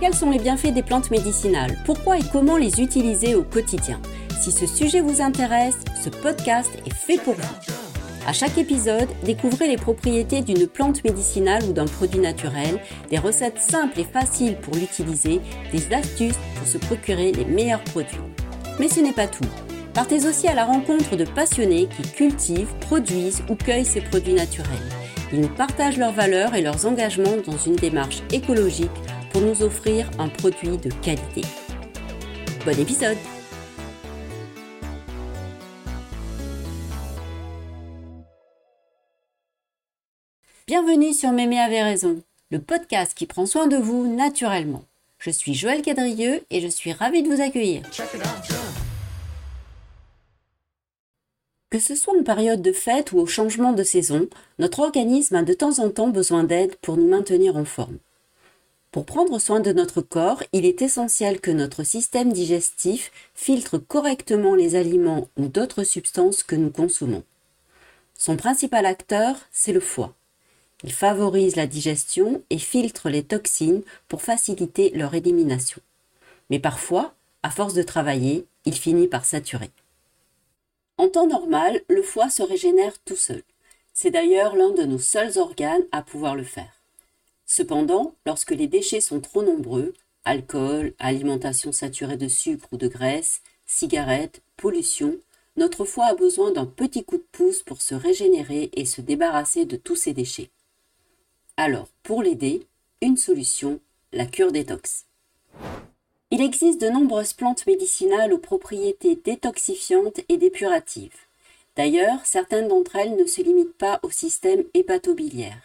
Quels sont les bienfaits des plantes médicinales? Pourquoi et comment les utiliser au quotidien? Si ce sujet vous intéresse, ce podcast est fait pour vous. À chaque épisode, découvrez les propriétés d'une plante médicinale ou d'un produit naturel, des recettes simples et faciles pour l'utiliser, des astuces pour se procurer les meilleurs produits. Mais ce n'est pas tout. Partez aussi à la rencontre de passionnés qui cultivent, produisent ou cueillent ces produits naturels. Ils partagent leurs valeurs et leurs engagements dans une démarche écologique pour nous offrir un produit de qualité. Bon épisode Bienvenue sur Mémé avait raison, le podcast qui prend soin de vous naturellement. Je suis Joël Cadrieux et je suis ravie de vous accueillir. Que ce soit en période de fête ou au changement de saison, notre organisme a de temps en temps besoin d'aide pour nous maintenir en forme. Pour prendre soin de notre corps, il est essentiel que notre système digestif filtre correctement les aliments ou d'autres substances que nous consommons. Son principal acteur, c'est le foie. Il favorise la digestion et filtre les toxines pour faciliter leur élimination. Mais parfois, à force de travailler, il finit par saturer. En temps normal, le foie se régénère tout seul. C'est d'ailleurs l'un de nos seuls organes à pouvoir le faire. Cependant, lorsque les déchets sont trop nombreux, alcool, alimentation saturée de sucre ou de graisse, cigarettes, pollution, notre foie a besoin d'un petit coup de pouce pour se régénérer et se débarrasser de tous ces déchets. Alors, pour l'aider, une solution, la cure détox. Il existe de nombreuses plantes médicinales aux propriétés détoxifiantes et dépuratives. D'ailleurs, certaines d'entre elles ne se limitent pas au système hépatobiliaire.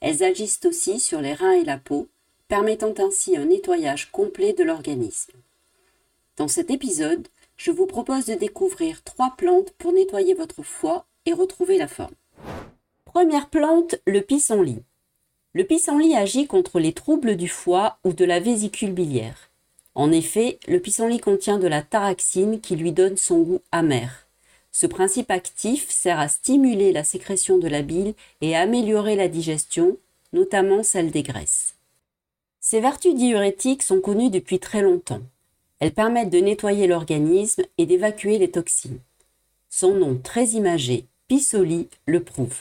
Elles agissent aussi sur les reins et la peau, permettant ainsi un nettoyage complet de l'organisme. Dans cet épisode, je vous propose de découvrir trois plantes pour nettoyer votre foie et retrouver la forme. Première plante, le pissenlit. Le pissenlit agit contre les troubles du foie ou de la vésicule biliaire. En effet, le pissenlit contient de la taraxine qui lui donne son goût amer. Ce principe actif sert à stimuler la sécrétion de la bile et à améliorer la digestion, notamment celle des graisses. Ses vertus diurétiques sont connues depuis très longtemps. Elles permettent de nettoyer l'organisme et d'évacuer les toxines. Son nom très imagé, pissenlit, le prouve.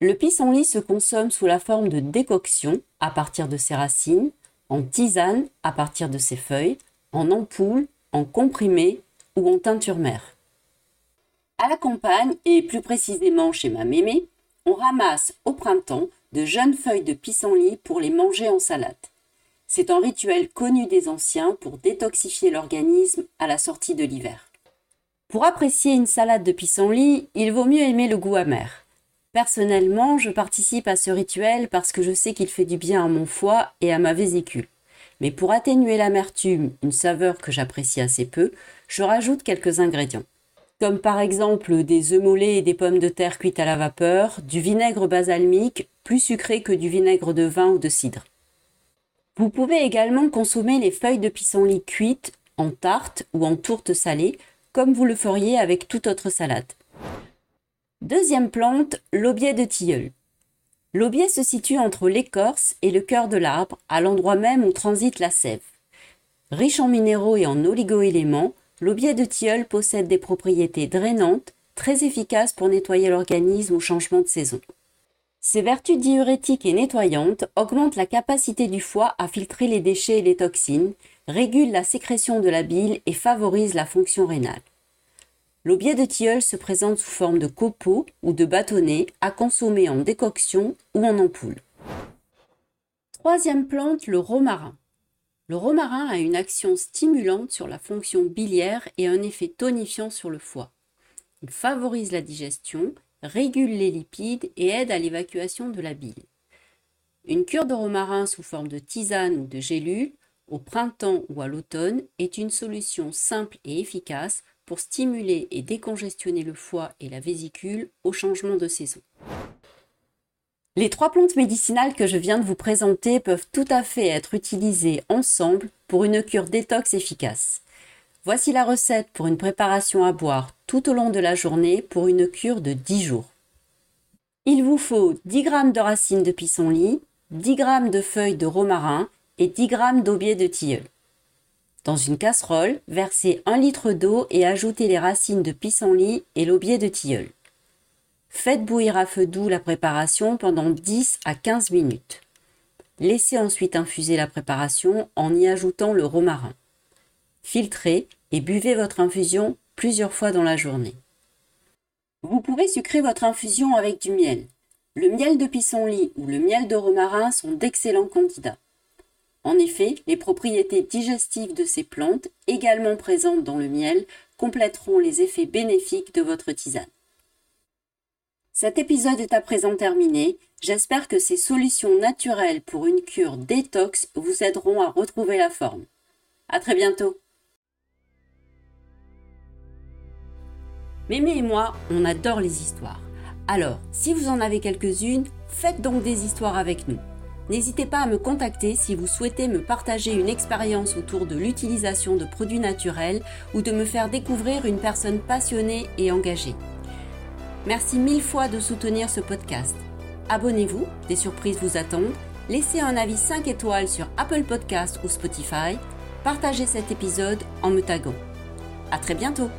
Le pissenlit se consomme sous la forme de décoction à partir de ses racines, en tisane à partir de ses feuilles, en ampoule, en comprimé ou en teinture mère. À la campagne, et plus précisément chez ma mémé, on ramasse au printemps de jeunes feuilles de pissenlit pour les manger en salade. C'est un rituel connu des anciens pour détoxifier l'organisme à la sortie de l'hiver. Pour apprécier une salade de pissenlit, il vaut mieux aimer le goût amer. Personnellement, je participe à ce rituel parce que je sais qu'il fait du bien à mon foie et à ma vésicule. Mais pour atténuer l'amertume, une saveur que j'apprécie assez peu, je rajoute quelques ingrédients. Comme par exemple des œufs mollets et des pommes de terre cuites à la vapeur, du vinaigre basalmique, plus sucré que du vinaigre de vin ou de cidre. Vous pouvez également consommer les feuilles de pissenlit cuites en tarte ou en tourte salée, comme vous le feriez avec toute autre salade. Deuxième plante, l'aubier de tilleul. L'aubier se situe entre l'écorce et le cœur de l'arbre, à l'endroit même où transite la sève. Riche en minéraux et en oligoéléments, l'aubier de tilleul possède des propriétés drainantes, très efficaces pour nettoyer l'organisme au changement de saison. Ses vertus diurétiques et nettoyantes augmentent la capacité du foie à filtrer les déchets et les toxines, régulent la sécrétion de la bile et favorisent la fonction rénale. L'aubier de tilleul se présente sous forme de copeaux ou de bâtonnets à consommer en décoction ou en ampoule. Troisième plante, le romarin. Le romarin a une action stimulante sur la fonction biliaire et un effet tonifiant sur le foie. Il favorise la digestion, régule les lipides et aide à l'évacuation de la bile. Une cure de romarin sous forme de tisane ou de gélule, au printemps ou à l'automne, est une solution simple et efficace pour stimuler et décongestionner le foie et la vésicule au changement de saison. Les trois plantes médicinales que je viens de vous présenter peuvent tout à fait être utilisées ensemble pour une cure détox efficace. Voici la recette pour une préparation à boire tout au long de la journée pour une cure de 10 jours. Il vous faut 10 g de racines de pissenlit, 10 g de feuilles de romarin et 10 g d'aubier de tilleul. Dans une casserole, versez 1 litre d'eau et ajoutez les racines de pissenlit et l'aubier de tilleul. Faites bouillir à feu doux la préparation pendant 10 à 15 minutes. Laissez ensuite infuser la préparation en y ajoutant le romarin. Filtrez et buvez votre infusion plusieurs fois dans la journée. Vous pouvez sucrer votre infusion avec du miel. Le miel de pissenlit ou le miel de romarin sont d'excellents candidats. En effet, les propriétés digestives de ces plantes, également présentes dans le miel, compléteront les effets bénéfiques de votre tisane. Cet épisode est à présent terminé. J'espère que ces solutions naturelles pour une cure détox vous aideront à retrouver la forme. À très bientôt! Mémé et moi, on adore les histoires. Alors, si vous en avez quelques-unes, faites donc des histoires avec nous. N'hésitez pas à me contacter si vous souhaitez me partager une expérience autour de l'utilisation de produits naturels ou de me faire découvrir une personne passionnée et engagée. Merci mille fois de soutenir ce podcast. Abonnez-vous, des surprises vous attendent. Laissez un avis 5 étoiles sur Apple Podcast ou Spotify. Partagez cet épisode en me taguant. À très bientôt!